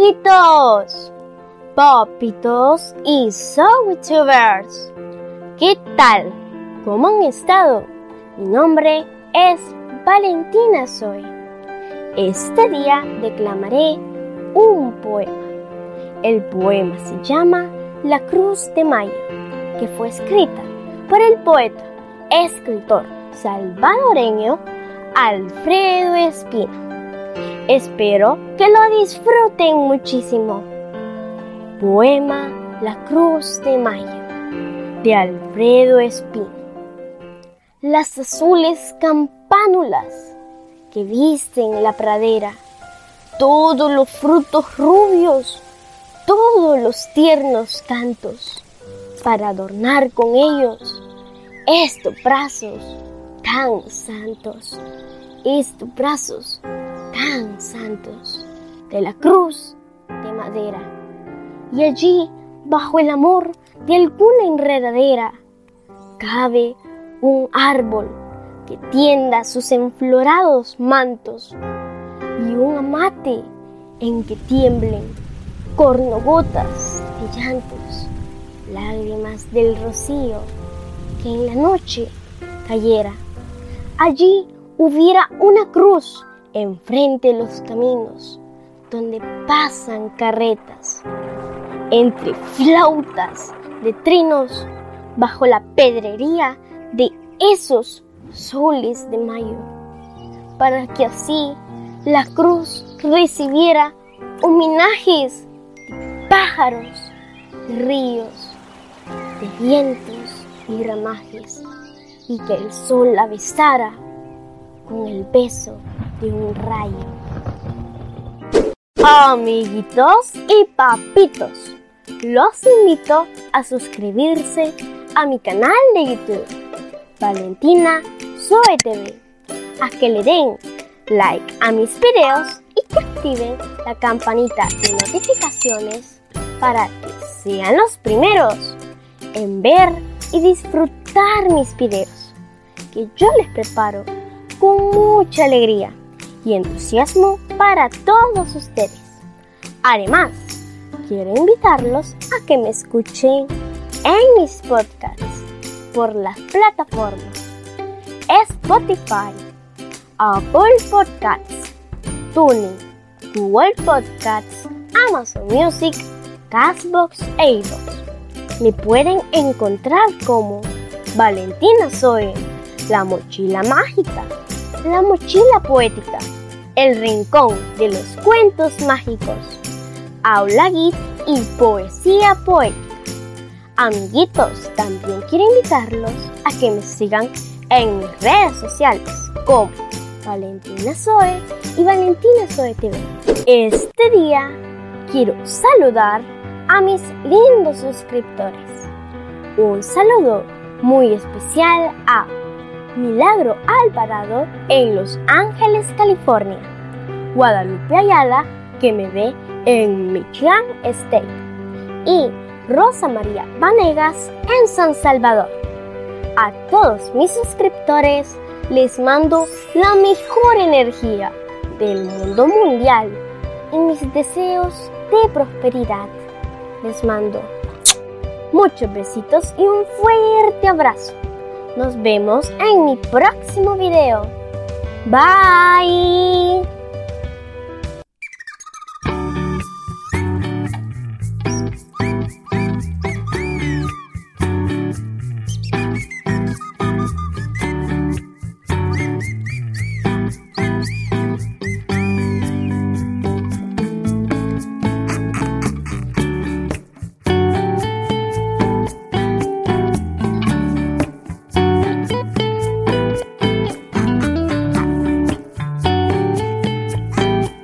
amiguitos, papitos y SoWitubers. ¿Qué tal? ¿Cómo han estado? Mi nombre es Valentina Soy. Este día declamaré un poema. El poema se llama La Cruz de Mayo, que fue escrita por el poeta, escritor salvadoreño Alfredo Espina. Espero que lo disfruten muchísimo. Poema La Cruz de Mayo de Alfredo Espina. Las azules campánulas que visten la pradera, todos los frutos rubios, todos los tiernos cantos, para adornar con ellos estos brazos tan santos, estos brazos tan santos de la cruz de madera. Y allí, bajo el amor de alguna enredadera, cabe un árbol que tienda sus enflorados mantos y un amate en que tiemblen cornogotas de llantos, lágrimas del rocío que en la noche cayera. Allí hubiera una cruz enfrente los caminos donde pasan carretas, entre flautas de trinos, bajo la pedrería de esos soles de mayo, para que así la cruz recibiera homenajes de pájaros, de ríos, de vientos y ramajes, y que el sol la besara con el beso de un rayo. Amiguitos y papitos, los invito a suscribirse a mi canal de YouTube, Valentina Zoe TV, a que le den like a mis videos y que activen la campanita de notificaciones para que sean los primeros en ver y disfrutar mis videos que yo les preparo con mucha alegría y entusiasmo para todos ustedes. Además, quiero invitarlos a que me escuchen en mis podcasts por las plataformas Spotify, Apple Podcasts, Tuning, Google Podcasts, Amazon Music, Castbox e iVoox. Me pueden encontrar como Valentina Zoe, la mochila mágica la mochila poética, el rincón de los cuentos mágicos, aula git y poesía poética. Amiguitos, también quiero invitarlos a que me sigan en mis redes sociales como Valentina Zoe y Valentina Zoe TV. Este día quiero saludar a mis lindos suscriptores. Un saludo muy especial a Milagro Alvarado en Los Ángeles, California. Guadalupe Ayala, que me ve en Michigan State. Y Rosa María Vanegas en San Salvador. A todos mis suscriptores les mando la mejor energía del mundo mundial y mis deseos de prosperidad. Les mando muchos besitos y un fuerte abrazo. Nos vemos en mi próximo video. Bye.